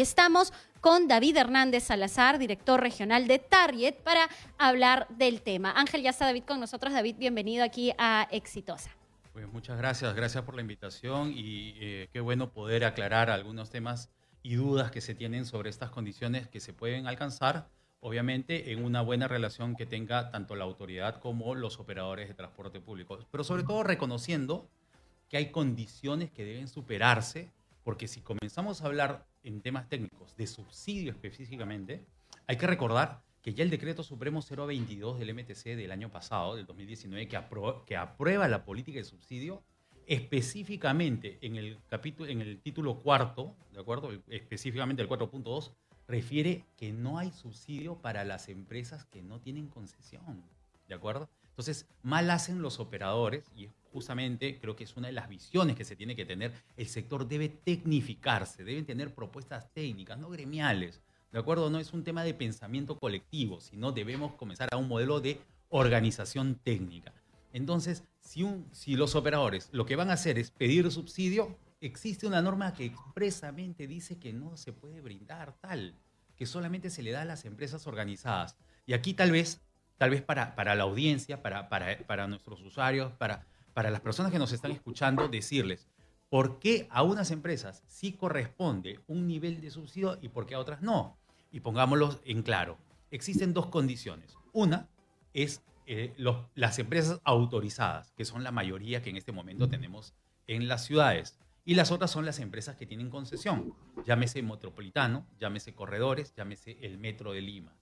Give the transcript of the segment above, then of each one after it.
Estamos con David Hernández Salazar, director regional de Target, para hablar del tema. Ángel, ya está David con nosotros. David, bienvenido aquí a Exitosa. Pues muchas gracias, gracias por la invitación y eh, qué bueno poder aclarar algunos temas y dudas que se tienen sobre estas condiciones que se pueden alcanzar, obviamente en una buena relación que tenga tanto la autoridad como los operadores de transporte público, pero sobre todo reconociendo que hay condiciones que deben superarse, porque si comenzamos a hablar en temas técnicos de subsidio específicamente, hay que recordar que ya el decreto supremo 022 del MTC del año pasado, del 2019, que, que aprueba la política de subsidio, específicamente en el, capítulo, en el título cuarto, ¿de acuerdo? Específicamente el 4.2, refiere que no hay subsidio para las empresas que no tienen concesión, ¿de acuerdo? Entonces, mal hacen los operadores, y justamente creo que es una de las visiones que se tiene que tener, el sector debe tecnificarse, deben tener propuestas técnicas, no gremiales, ¿de acuerdo? No es un tema de pensamiento colectivo, sino debemos comenzar a un modelo de organización técnica. Entonces, si, un, si los operadores lo que van a hacer es pedir subsidio, existe una norma que expresamente dice que no se puede brindar tal, que solamente se le da a las empresas organizadas. Y aquí tal vez tal vez para, para la audiencia, para, para, para nuestros usuarios, para, para las personas que nos están escuchando, decirles por qué a unas empresas sí corresponde un nivel de subsidio y por qué a otras no. Y pongámoslo en claro. Existen dos condiciones. Una es eh, las empresas autorizadas, que son la mayoría que en este momento tenemos en las ciudades. Y las otras son las empresas que tienen concesión, llámese Metropolitano, llámese Corredores, llámese el Metro de Lima.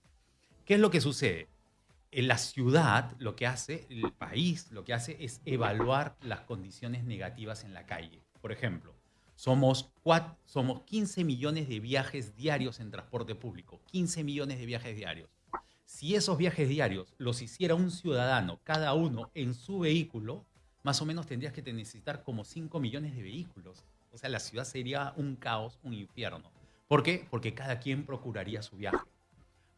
¿Qué es lo que sucede? En la ciudad lo que hace, el país lo que hace es evaluar las condiciones negativas en la calle. Por ejemplo, somos, somos 15 millones de viajes diarios en transporte público, 15 millones de viajes diarios. Si esos viajes diarios los hiciera un ciudadano, cada uno en su vehículo, más o menos tendrías que necesitar como 5 millones de vehículos. O sea, la ciudad sería un caos, un infierno. ¿Por qué? Porque cada quien procuraría su viaje.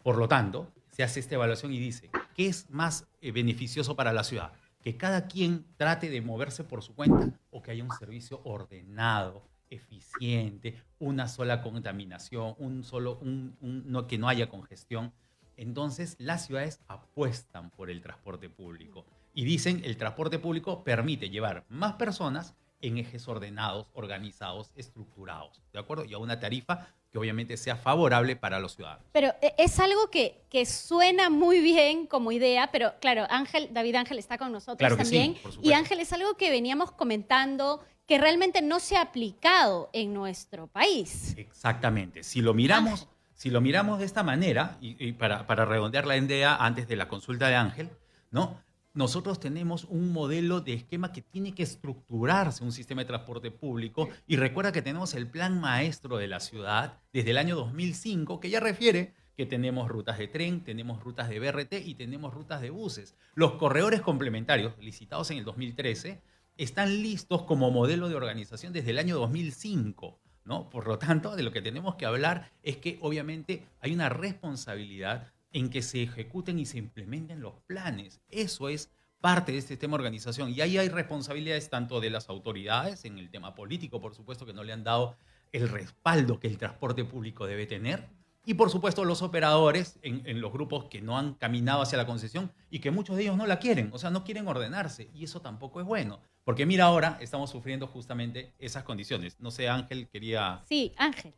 Por lo tanto, se hace esta evaluación y dice, ¿qué es más eh, beneficioso para la ciudad? Que cada quien trate de moverse por su cuenta o que haya un servicio ordenado, eficiente, una sola contaminación, un solo, no, que no haya congestión. Entonces, las ciudades apuestan por el transporte público y dicen el transporte público permite llevar más personas en ejes ordenados, organizados, estructurados, ¿de acuerdo? Y a una tarifa que obviamente sea favorable para los ciudadanos. Pero eh, es algo que, que suena muy bien como idea, pero claro, Ángel, David Ángel está con nosotros también. y Ángel es algo que veníamos comentando que realmente no se ha aplicado en nuestro país. Exactamente. Si lo miramos, si lo miramos de esta manera, y, y para, para redondear la idea antes de la consulta de Ángel, ¿no? Nosotros tenemos un modelo de esquema que tiene que estructurarse un sistema de transporte público y recuerda que tenemos el plan maestro de la ciudad desde el año 2005 que ya refiere que tenemos rutas de tren, tenemos rutas de BRT y tenemos rutas de buses. Los corredores complementarios licitados en el 2013 están listos como modelo de organización desde el año 2005. ¿no? Por lo tanto, de lo que tenemos que hablar es que obviamente hay una responsabilidad en que se ejecuten y se implementen los planes. Eso es parte de este de organización. Y ahí hay responsabilidades tanto de las autoridades, en el tema político, por supuesto, que no le han dado el respaldo que el transporte público debe tener. Y por supuesto los operadores en, en, los grupos que no han caminado hacia la concesión y que muchos de ellos no la quieren, o sea, no quieren ordenarse. Y eso tampoco es bueno. Porque mira, ahora estamos sufriendo justamente esas condiciones. No sé, Ángel quería... Sí, Ángel.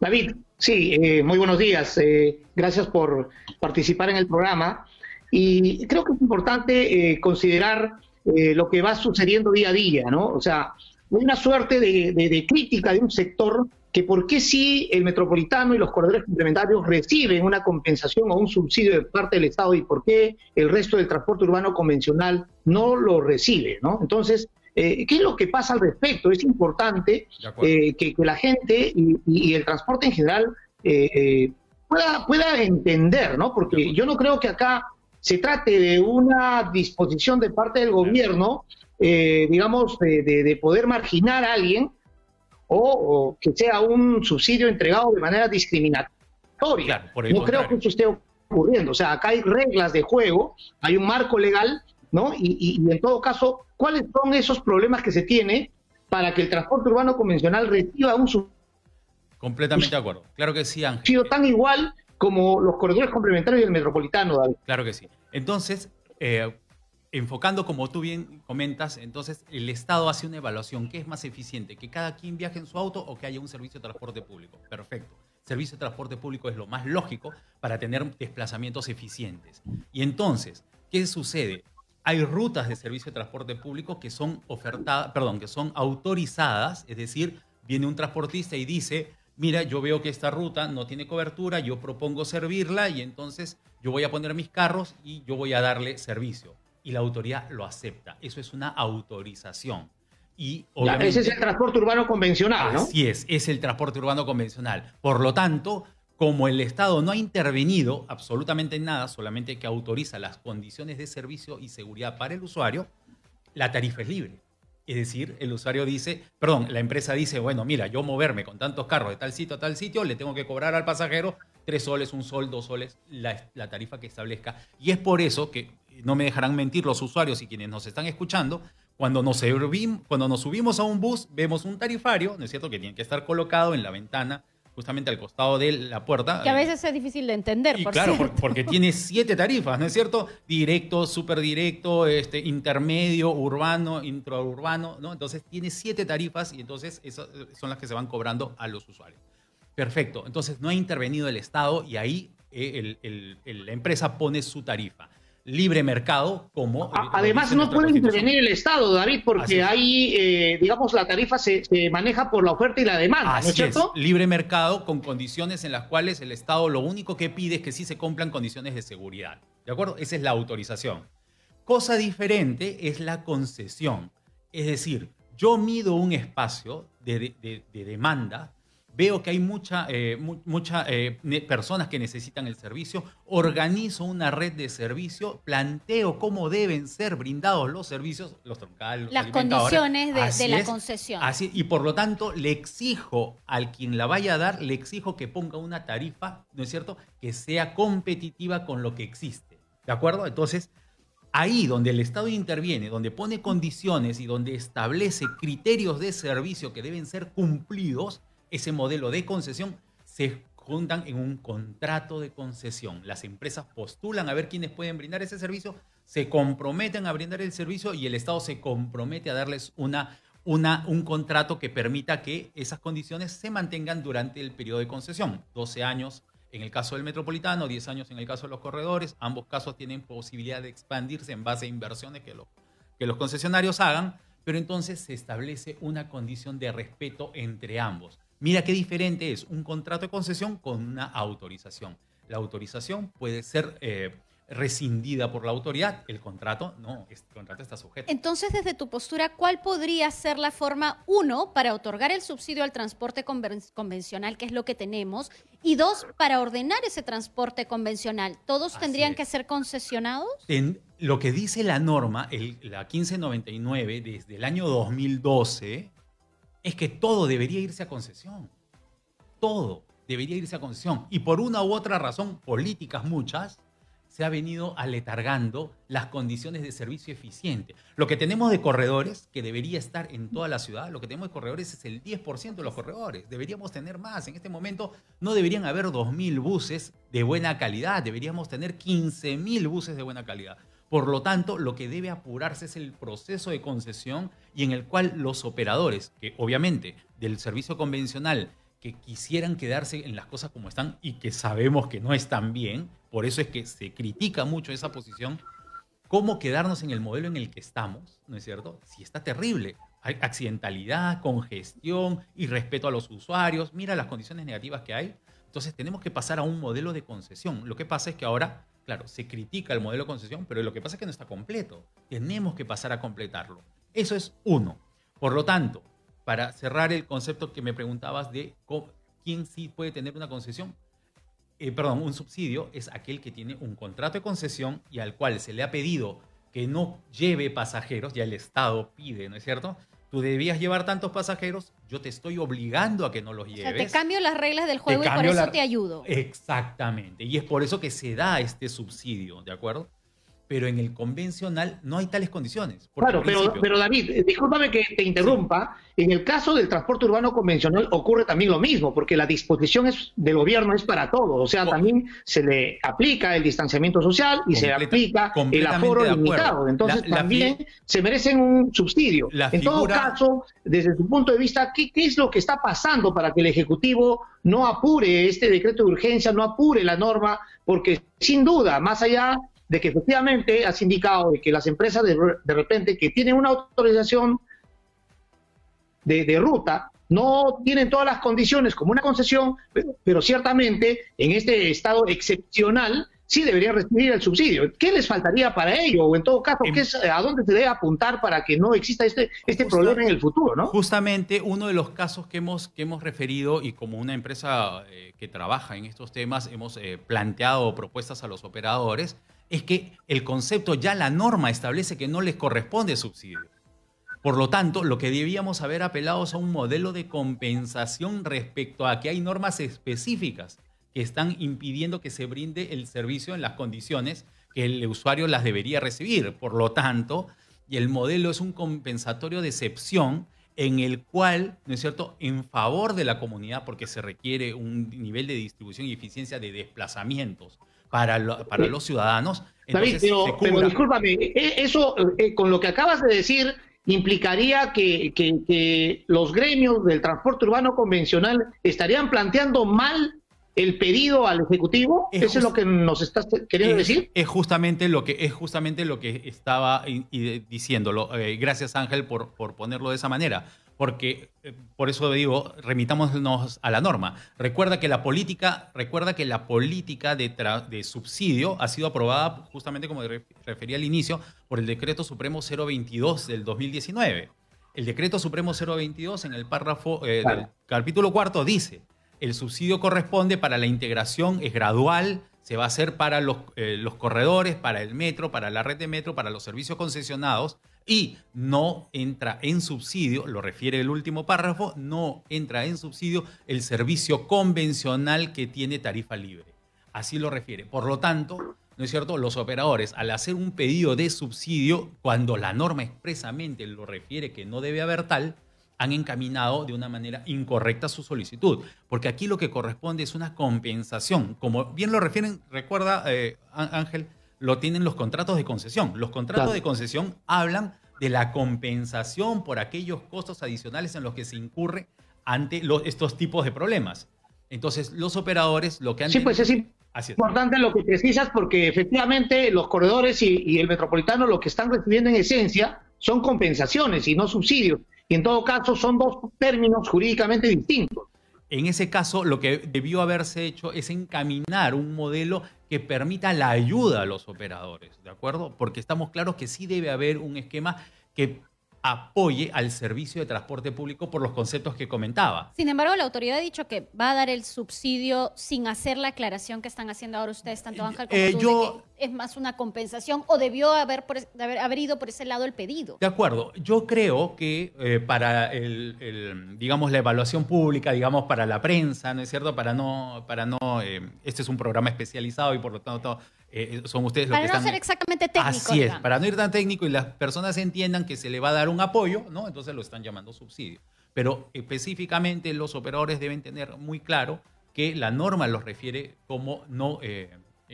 David, sí, eh, muy buenos días. Eh, gracias por participar en el programa. Y creo que es importante eh, considerar lo que va sucediendo día a día, ¿no? O sea, hay una suerte de, crítica de un sector que por qué si el metropolitano y los corredores complementarios reciben una compensación o un subsidio de parte del Estado y por qué el resto del transporte urbano convencional no lo recibe, ¿no? Entonces, eh, ¿Qué es lo que pasa al respecto? Es importante eh, que, la gente y, el transporte en general eh, pueda, pueda entender, ¿no? Porque yo no creo que acá se trate de una disposición de parte del gobierno, digamos, de, poder marginar a alguien o, que sea un subsidio entregado de manera discriminatoria. no creo que eso esté ocurriendo. O sea, acá hay reglas de juego, hay un marco legal, ¿no? y en todo caso, ¿Cuáles son esos problemas que se tiene para que el transporte urbano convencional reciba un subsidio Completamente de acuerdo. Claro que sí, Ángel. sido tan igual como los corredores complementarios del metropolitano, David. Claro que sí. Entonces, eh, enfocando como tú bien comentas, entonces el Estado hace una evaluación. ¿Qué es más eficiente? ¿Que cada quien viaje en su auto o que haya un servicio de transporte público? Perfecto. Servicio de transporte público es lo más lógico para tener desplazamientos eficientes. Y entonces, ¿qué sucede? Hay rutas de servicio de transporte público que son ofertadas, perdón, que son autorizadas, es decir, viene un transportista y dice, mira, yo veo que esta ruta no tiene cobertura, yo propongo servirla y entonces yo voy a poner mis carros y yo voy a darle servicio. Y la autoridad lo acepta. Eso es una autorización. Y ese es el transporte urbano convencional, ¿no? Así es, es el transporte urbano convencional. Por lo tanto, como el Estado no ha intervenido absolutamente en nada, solamente que autoriza las condiciones de servicio y seguridad para el usuario, la tarifa es libre. Es decir, el usuario dice, perdón, la empresa dice, bueno, mira, yo moverme con tantos carros de tal sitio a tal sitio, le tengo que cobrar al pasajero tres soles, un sol, dos soles, la, tarifa que establezca. Y es por eso que no me dejarán mentir los usuarios y quienes nos están escuchando, cuando nos, cuando nos subimos a un bus, vemos un tarifario, ¿no es cierto?, que tiene que estar colocado en la ventana justamente al costado de la puerta. Que a veces es difícil de entender, y claro, porque tiene siete tarifas, ¿no es cierto? Directo, superdirecto, este, intermedio, urbano, intraurbano, ¿no? Entonces tiene siete tarifas y entonces esas son las que se van cobrando a los usuarios. Perfecto, entonces no ha intervenido el Estado y ahí eh, la empresa pone su tarifa libre mercado como... Además, no puede intervenir el Estado, David, porque ahí, eh, digamos, la tarifa se, maneja por la oferta y la demanda, ¿no es cierto? libre mercado con condiciones en las cuales el Estado lo único que pide es que sí se cumplan condiciones de seguridad. ¿De acuerdo? Esa es la autorización. Cosa diferente es la concesión. Es decir, yo mido un espacio de demanda veo que hay muchas eh, mucha, eh, personas que necesitan el servicio, organizo una red de servicio, planteo cómo deben ser brindados los servicios, los troncales, las condiciones de, la concesión. Así, y por lo tanto le exijo al quien la vaya a dar, le exijo que ponga una tarifa, ¿no es cierto?, que sea competitiva con lo que existe. ¿De acuerdo? Entonces, ahí donde el Estado interviene, donde pone condiciones y donde establece criterios de servicio que deben ser cumplidos, ese modelo de concesión se juntan en un contrato de concesión. Las empresas postulan a ver quiénes pueden brindar ese servicio, se comprometen a brindar el servicio y el Estado se compromete a darles una, una, un contrato que permita que esas condiciones se mantengan durante el periodo de concesión. 12 años en el caso del metropolitano, 10 años en el caso de los corredores. Ambos casos tienen posibilidad de expandirse en base a inversiones que, que los concesionarios hagan, pero entonces se establece una condición de respeto entre ambos. Mira qué diferente es un contrato de concesión con una autorización. La autorización puede ser eh, rescindida por la autoridad, el contrato no, el contrato está sujeto. Entonces, desde tu postura, ¿cuál podría ser la forma, uno, para otorgar el subsidio al transporte convencional, que es lo que tenemos, y dos, para ordenar ese transporte convencional? ¿Todos tendrían que ser concesionados? En, lo que dice la norma, la 1599, desde el año 2012, es que todo debería irse a concesión. Todo debería irse a concesión. Y por una u otra razón, políticas muchas, se ha venido aletargando las condiciones de servicio eficiente. Lo que tenemos de corredores, que debería estar en toda la ciudad, lo que tenemos de corredores es el 10% de los corredores. Deberíamos tener más. En este momento no deberían haber 2.000 buses de buena calidad, deberíamos tener 15.000 buses de buena calidad. Por lo tanto, lo que debe apurarse es el proceso de concesión y en el cual los operadores, que obviamente del servicio convencional, que quisieran quedarse en las cosas como están y que sabemos que no están bien, por eso es que se critica mucho esa posición, cómo quedarnos en el modelo en el que estamos, ¿no es cierto? Si está terrible. Hay accidentalidad, congestión, irrespeto a los usuarios, mira las condiciones negativas que hay. Entonces tenemos que pasar a un modelo de concesión. Lo que pasa es que ahora Claro, se critica el modelo de concesión, pero lo que pasa es que no está completo. Tenemos que pasar a completarlo. Eso es uno. Por lo tanto, para cerrar el concepto que me preguntabas de quién sí puede tener una concesión, eh, perdón, un subsidio es aquel que tiene un contrato de concesión y al cual se le ha pedido que no lleve pasajeros, ya el Estado pide, ¿no es cierto? Tú debías llevar tantos pasajeros, yo te estoy obligando a que no los lleves. O sea, te cambio las reglas del juego y por eso te ayudo. Exactamente. Y es por eso que se da este subsidio, ¿de acuerdo? Pero en el convencional no hay tales condiciones. Claro, pero, pero David, eh, discúlpame que te interrumpa. En el caso del transporte urbano convencional ocurre también lo mismo, porque la disposición es, del gobierno es para todo. O sea, también se le aplica el distanciamiento social y se le aplica el aforo limitado. Entonces también se merecen un subsidio. en todo caso, desde tu punto de vista, ¿qué, ¿qué es lo que está pasando para que el Ejecutivo no apure este decreto de urgencia, no apure la norma? Porque sin duda, más allá de que efectivamente has indicado de que las empresas de, repente que tienen una autorización de, ruta no tienen todas las condiciones como una concesión, pero, ciertamente en este estado excepcional sí deberían recibir el subsidio. ¿Qué les faltaría para ello? O en todo caso, ¿qué es, ¿a dónde se debe apuntar para que no exista este, este problema en el futuro? ¿no? Justamente uno de los casos que hemos, que hemos referido y como una empresa eh, que trabaja en estos temas hemos eh, planteado propuestas a los operadores es que el concepto, ya la norma establece que no les corresponde subsidio. Por lo tanto, lo que debíamos haber apelado es a un modelo de compensación respecto a que hay normas específicas que están impidiendo que se brinde el servicio en las condiciones que el usuario las debería recibir. Por lo tanto, y el modelo es un compensatorio de excepción en el cual, ¿no es cierto?, en favor de la comunidad, porque se requiere un nivel de distribución y eficiencia de desplazamientos para, para los ciudadanos. David, pero, discúlpame, e, eso eh, con lo que acabas de decir implicaría que, que, los gremios del transporte urbano convencional estarían planteando mal el pedido al ejecutivo. Eso es lo que nos estás queriendo decir es justamente lo que es justamente lo que estaba diciéndolo. Eh, gracias Ángel por, por ponerlo de esa manera porque eh, por eso digo, remitámonos a la norma. Recuerda que la política, recuerda que la política de, de subsidio ha sido aprobada justamente como refería al inicio por el decreto supremo 022 del 2019. El decreto supremo 022 en el párrafo eh, del capítulo cuarto dice, el subsidio corresponde para la integración, es gradual, se va a hacer para los, eh, los corredores, para el metro, para la red de metro, para los servicios concesionados y no entra en subsidio, lo refiere el último párrafo, no entra en subsidio el servicio convencional que tiene tarifa libre. Así lo refiere. Por lo tanto, ¿no es cierto? Los operadores, al hacer un pedido de subsidio, cuando la norma expresamente lo refiere que no debe haber tal, han encaminado de una manera incorrecta su solicitud. Porque aquí lo que corresponde es una compensación. Como bien lo refieren, recuerda, eh, Ángel, lo tienen los contratos de concesión. Los contratos de concesión hablan de la compensación por aquellos costos adicionales en los que se incurre ante estos tipos de problemas. Entonces, los operadores lo que han... Sí, pues es importante lo que precisas porque efectivamente los corredores y, y el metropolitano lo que están recibiendo en esencia son compensaciones y no subsidios. Y en todo caso son dos términos jurídicamente distintos. En ese caso, lo que debió haberse hecho es encaminar un modelo que permita la ayuda a los operadores, ¿de acuerdo? Porque estamos claros que sí debe haber un esquema que apoye al servicio de transporte público por los conceptos que comentaba. Sin embargo, la autoridad ha dicho que va a dar el subsidio sin hacer la aclaración que están haciendo ahora ustedes, tanto Ángel como eh, yo, es más una compensación o debió haber, haber, ido por ese lado el pedido. De acuerdo, yo creo que eh, para el, digamos, la evaluación pública, digamos, para la prensa, ¿no es cierto? Para no, para no, este es un programa especializado y por lo tanto eh, son ustedes los para que no ser exactamente técnico. Así es, para no ir tan técnico y las personas entiendan que se le va a dar un apoyo, ¿no? Entonces lo están llamando subsidio. Pero específicamente los operadores deben tener muy claro que la norma los refiere como no,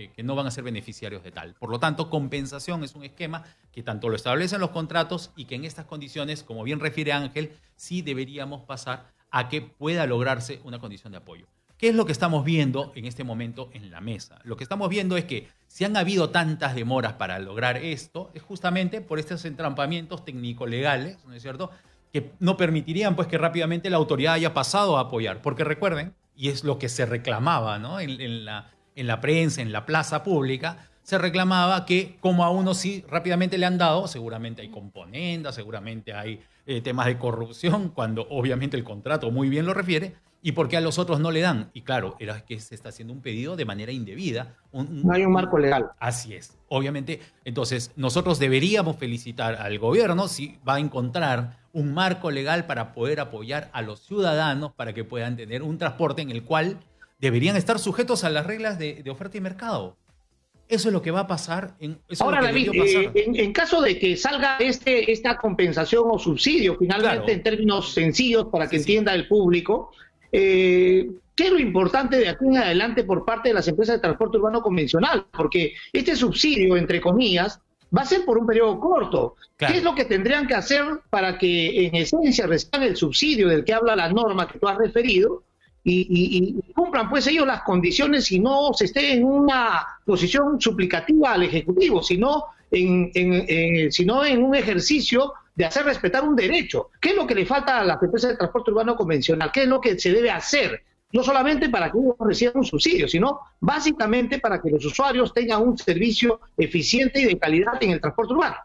eh, que no van a ser beneficiarios de tal. Por lo tanto, compensación es un esquema que tanto lo establecen los contratos y que en estas condiciones, como bien refiere Ángel, sí deberíamos pasar a que pueda lograrse una condición de apoyo. ¿Qué es lo que estamos viendo en este momento en la mesa? Lo que estamos viendo es que si han habido tantas demoras para lograr esto, es justamente por estos entrampamientos técnico-legales, ¿no es cierto?, que no permitirían pues que rápidamente la autoridad haya pasado a apoyar. Porque recuerden, y es lo que se reclamaba ¿no? en, la, en la prensa, en la plaza pública, se reclamaba que como a uno sí rápidamente le han dado, seguramente hay componendas, seguramente hay eh, temas de corrupción, cuando obviamente el contrato muy bien lo refiere, ¿Y por qué a los otros no le dan? Y claro, era que se está haciendo un pedido de manera indebida. no hay un marco legal. Así es. Obviamente, entonces nosotros deberíamos felicitar al gobierno si va a encontrar un marco legal para poder apoyar a los ciudadanos para que puedan tener un transporte en el cual deberían estar sujetos a las reglas de, oferta y mercado. Eso es lo que va a pasar. En, Ahora, David, eh, en, caso de que salga este, esta compensación o subsidio, finalmente en términos sencillos para que entienda el público, eh, ¿qué es lo importante de aquí en adelante por parte de las empresas de transporte urbano convencional? Porque este subsidio, entre comillas, va a ser por un periodo corto. ¿Qué es lo que tendrían que hacer para que en esencia reciban el subsidio del que habla la norma que tú has referido? Y, cumplan pues ellos las condiciones y no se esté en una posición suplicativa al Ejecutivo, sino en, sino en un ejercicio de hacer respetar un derecho. ¿Qué es lo que le falta a las empresas de transporte urbano convencional? ¿Qué es lo que se debe hacer? No solamente para que ellos reciban un subsidio, sino básicamente para que los usuarios tengan un servicio eficiente y de calidad en el transporte urbano.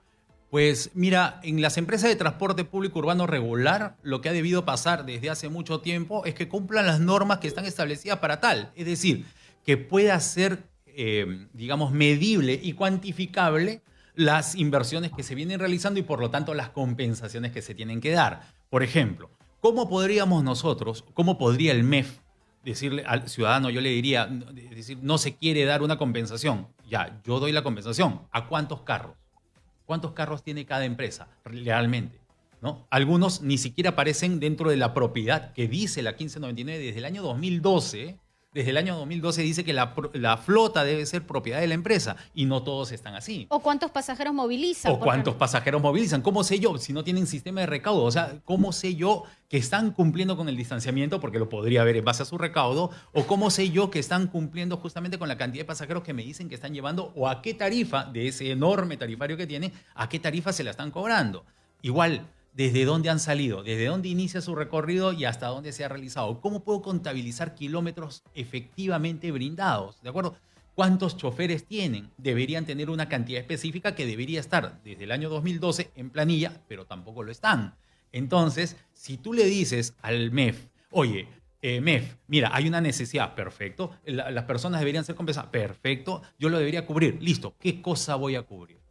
Pues mira, en las empresas de transporte público urbano regular, lo que ha debido pasar desde hace mucho tiempo es que cumplan las normas que están establecidas para tal. Es decir, que pueda ser, eh, digamos, medible y cuantificable las inversiones que se vienen realizando y por lo tanto las compensaciones que se tienen que dar. Por ejemplo, ¿cómo podríamos nosotros, cómo podría el MEF decirle al ciudadano, yo le diría, decir, no se quiere dar una compensación? Ya, yo doy la compensación. ¿A cuántos carros? ¿Cuántos carros tiene cada empresa realmente? ¿No? Algunos ni siquiera aparecen dentro de la propiedad que dice la 1599 desde el año 2012 desde el año 2012 dice que la, flota debe ser propiedad de la empresa y no todos están así. ¿O cuántos pasajeros movilizan? ¿O cuántos pasajeros movilizan? ¿Cómo sé yo si no tienen sistema de recaudo? O sea, ¿cómo sé yo que están cumpliendo con el distanciamiento porque lo podría ver en base a su recaudo? ¿O cómo sé yo que están cumpliendo justamente con la cantidad de pasajeros que me dicen que están llevando? ¿O a qué tarifa de ese enorme tarifario que tiene, a qué tarifa se la están cobrando? Igual, desde dónde han salido, desde dónde inicia su recorrido y hasta dónde se ha realizado. ¿Cómo puedo contabilizar kilómetros efectivamente brindados? ¿De acuerdo? ¿Cuántos choferes tienen? Deberían tener una cantidad específica que debería estar desde el año 2012 en planilla, pero tampoco lo están. Entonces, si tú le dices al MEF, oye, eh, MEF, mira, hay una necesidad, perfecto, las personas deberían ser compensadas, perfecto, yo lo debería cubrir, listo, ¿qué cosa voy a cubrir?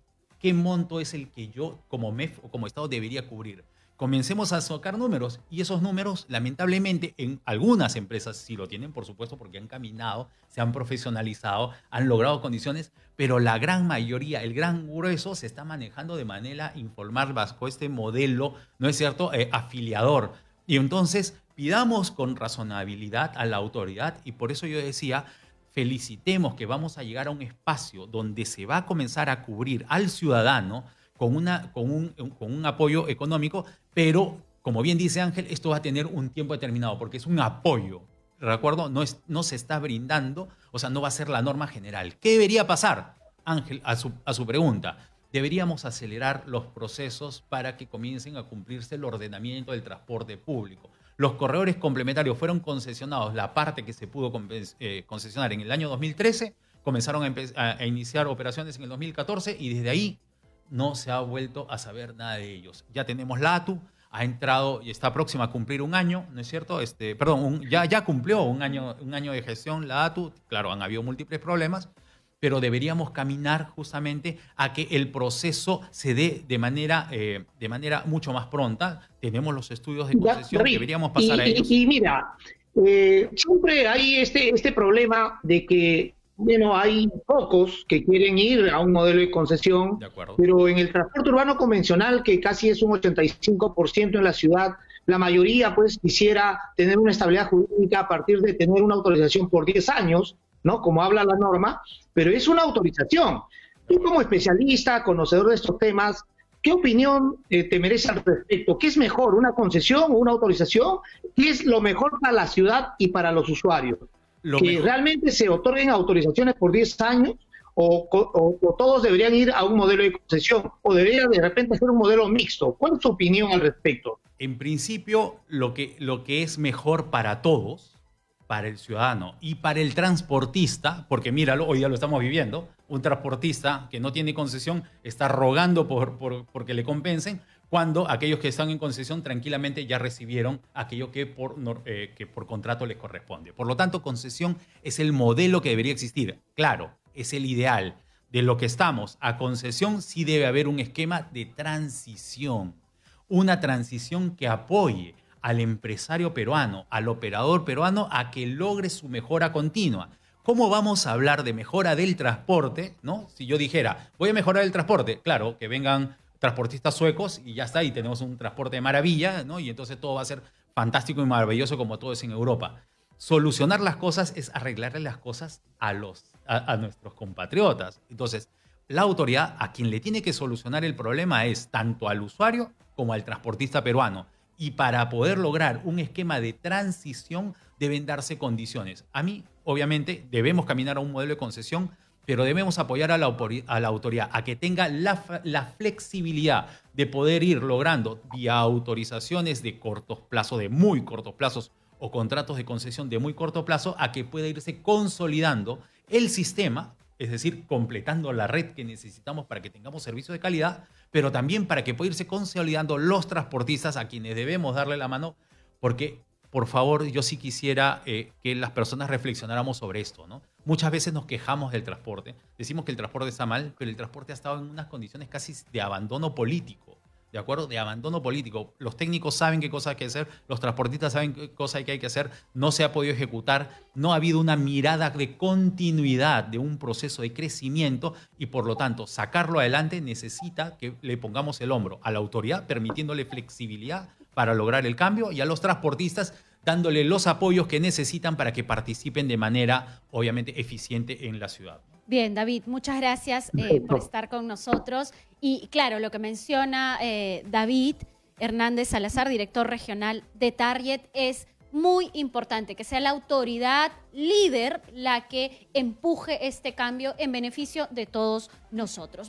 Qué monto es el que yo como MEF o como Estado debería cubrir. Comencemos a sacar números y esos números, lamentablemente, en algunas empresas sí lo tienen, por supuesto, porque han caminado, se han profesionalizado, han logrado condiciones, pero la gran mayoría, el gran grueso, se está manejando de manera informal bajo este modelo, ¿no es cierto?, eh, afiliador. Y entonces pidamos con razonabilidad a la autoridad y por eso yo decía, felicitemos que vamos a llegar a un espacio donde se va a comenzar a cubrir al ciudadano con, un, apoyo económico, pero como bien dice Ángel, esto va a tener un tiempo determinado porque es un apoyo. ¿De No, es, no se está brindando, o sea, no va a ser la norma general. ¿Qué debería pasar? Ángel, a su pregunta, deberíamos acelerar los procesos para que comiencen a cumplirse el ordenamiento del transporte público. Los corredores complementarios fueron concesionados, la parte que se pudo eh, concesionar en el año 2013, comenzaron a, iniciar operaciones en el 2014 y desde ahí no se ha vuelto a saber nada de ellos. Ya tenemos la ATU, ha entrado y está próxima a cumplir un año, ¿no es cierto? Este, perdón, ya, ya cumplió un año, un año de gestión la ATU, claro, han habido múltiples problemas, pero deberíamos caminar justamente a que el proceso se dé de manera, eh, de manera mucho más pronta. Tenemos los estudios de concesión, deberíamos pasar a ellos. Y, mira, eh, siempre hay este, este problema de que bueno, hay pocos que quieren ir a un modelo de concesión, pero en el transporte urbano convencional, que casi es un 85% en la ciudad, la mayoría pues quisiera tener una estabilidad jurídica a partir de tener una autorización por 10 años, ¿no? Como habla la norma, pero es una autorización. Tú como especialista, conocedor de estos temas, ¿qué opinión eh, te merece al respecto? ¿Qué es mejor, una concesión o una autorización? ¿Qué es lo mejor para la ciudad y para los usuarios? ¿Que realmente se otorguen autorizaciones por 10 años o, o, todos deberían ir a un modelo de concesión o debería de repente ser un modelo mixto? ¿Cuál es tu opinión al respecto? En principio, lo que, lo que es mejor para todos para el ciudadano y para el transportista, porque míralo, hoy ya lo estamos viviendo, un transportista que no tiene concesión está rogando por, por, que le compensen, cuando aquellos que están en concesión tranquilamente ya recibieron aquello que por, eh, que por contrato les corresponde. Por lo tanto, concesión es el modelo que debería existir. Claro, es el ideal. De lo que estamos a concesión sí debe haber un esquema de transición, una transición que apoye al empresario peruano, al operador peruano, a que logre su mejora continua. ¿Cómo vamos a hablar de mejora del transporte? ¿no? Si yo dijera, voy a mejorar el transporte, claro, que vengan transportistas suecos y ya está, y tenemos un transporte de maravilla, ¿no? Y entonces todo va a ser fantástico y maravilloso como todo es en Europa. Solucionar las cosas es arreglarle las cosas a, los, a nuestros compatriotas. Entonces, la autoridad a quien le tiene que solucionar el problema es tanto al usuario como al transportista peruano. Y para poder lograr un esquema de transición deben darse condiciones. A mí, obviamente, debemos caminar a un modelo de concesión, pero debemos apoyar a la, autoridad a que tenga la, la, flexibilidad de poder ir logrando vía autorizaciones de cortos plazos, de muy cortos plazos, o contratos de concesión de muy corto plazo, a que pueda irse consolidando el sistema es decir, completando la red que necesitamos para que tengamos servicios de calidad, pero también para que pueda irse consolidando los transportistas a quienes debemos darle la mano, porque, por favor, yo sí quisiera eh, que las personas reflexionáramos sobre esto, ¿no? Muchas veces nos quejamos del transporte, decimos que el transporte está mal, pero el transporte ha estado en unas condiciones casi de abandono político. ¿De acuerdo? De abandono político. Los técnicos saben qué cosa hay que hacer, los transportistas saben qué cosa hay que hacer, no se ha podido ejecutar, no ha habido una mirada de continuidad de un proceso de crecimiento y por lo tanto sacarlo adelante necesita que le pongamos el hombro a la autoridad, permitiéndole flexibilidad para lograr el cambio y a los transportistas dándole los apoyos que necesitan para que participen de manera obviamente eficiente en la ciudad. Bien, David, muchas gracias eh, por estar con nosotros. Y claro, lo que menciona eh, David Hernández Salazar, director regional de Target, es muy importante que sea la autoridad líder la que empuje este cambio en beneficio de todos nosotros.